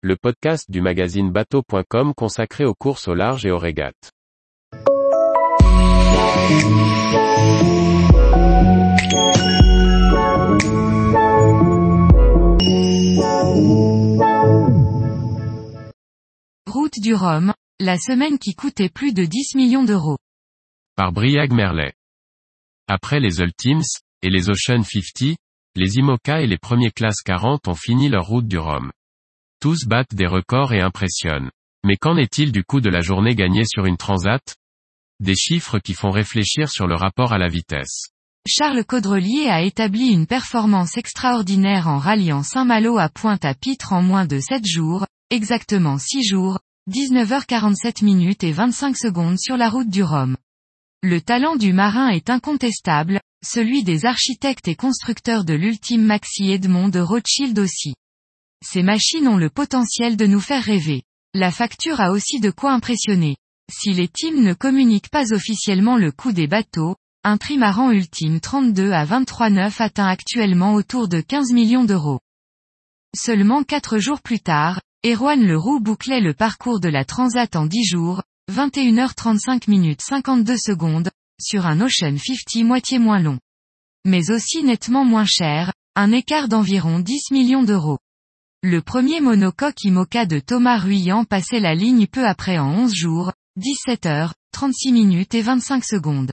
le podcast du magazine bateau.com consacré aux courses au large et aux régates. Route du Rhum, la semaine qui coûtait plus de 10 millions d'euros. Par Briag Merlet. Après les Ultims, et les Ocean 50, les IMOCA et les premiers classes 40 ont fini leur route du Rhum. Tous battent des records et impressionnent. Mais qu'en est-il du coût de la journée gagnée sur une transat? Des chiffres qui font réfléchir sur le rapport à la vitesse. Charles Caudrelier a établi une performance extraordinaire en ralliant Saint-Malo à Pointe-à-Pitre en moins de 7 jours, exactement 6 jours, 19h47 minutes et 25 secondes sur la route du Rhum. Le talent du marin est incontestable, celui des architectes et constructeurs de l'ultime Maxi Edmond de Rothschild aussi. Ces machines ont le potentiel de nous faire rêver. La facture a aussi de quoi impressionner. Si les teams ne communiquent pas officiellement le coût des bateaux, un trimaran ultime 32 à 23,9 atteint actuellement autour de 15 millions d'euros. Seulement 4 jours plus tard, Erwan Leroux bouclait le parcours de la Transat en 10 jours, 21h35 minutes 52 secondes, sur un Ocean 50 moitié moins long. Mais aussi nettement moins cher, un écart d'environ 10 millions d'euros. Le premier monocoque IMOCA de Thomas Ruyant passait la ligne peu après en 11 jours, 17 heures, 36 minutes et 25 secondes.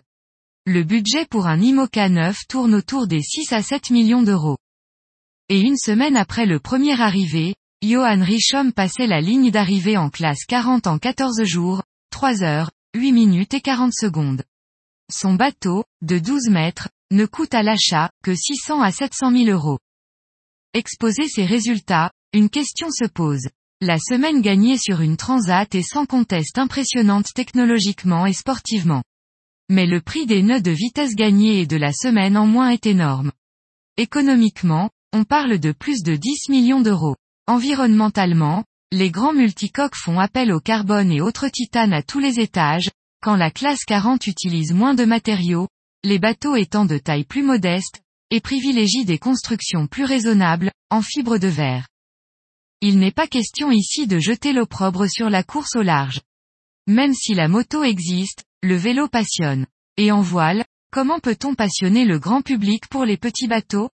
Le budget pour un IMOCA neuf tourne autour des 6 à 7 millions d'euros. Et une semaine après le premier arrivé, Johan Richomme passait la ligne d'arrivée en classe 40 en 14 jours, 3 heures, 8 minutes et 40 secondes. Son bateau, de 12 mètres, ne coûte à l'achat que 600 à 700 000 euros. Exposer ces résultats, une question se pose. La semaine gagnée sur une transat est sans conteste impressionnante technologiquement et sportivement. Mais le prix des nœuds de vitesse gagnés et de la semaine en moins est énorme. Économiquement, on parle de plus de 10 millions d'euros. Environnementalement, les grands multicoques font appel au carbone et autres titanes à tous les étages, quand la classe 40 utilise moins de matériaux, les bateaux étant de taille plus modeste, et privilégie des constructions plus raisonnables, en fibre de verre. Il n'est pas question ici de jeter l'opprobre sur la course au large. Même si la moto existe, le vélo passionne. Et en voile, comment peut-on passionner le grand public pour les petits bateaux?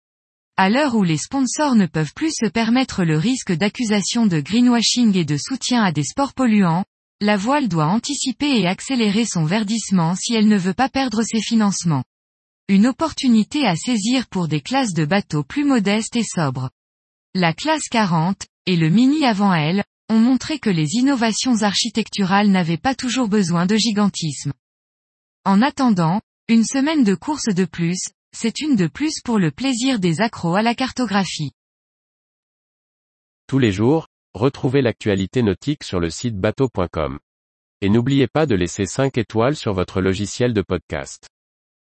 À l'heure où les sponsors ne peuvent plus se permettre le risque d'accusation de greenwashing et de soutien à des sports polluants, la voile doit anticiper et accélérer son verdissement si elle ne veut pas perdre ses financements. Une opportunité à saisir pour des classes de bateaux plus modestes et sobres. La classe 40, et le mini avant elle, ont montré que les innovations architecturales n'avaient pas toujours besoin de gigantisme. En attendant, une semaine de course de plus, c'est une de plus pour le plaisir des accros à la cartographie. Tous les jours, retrouvez l'actualité nautique sur le site bateau.com. Et n'oubliez pas de laisser 5 étoiles sur votre logiciel de podcast.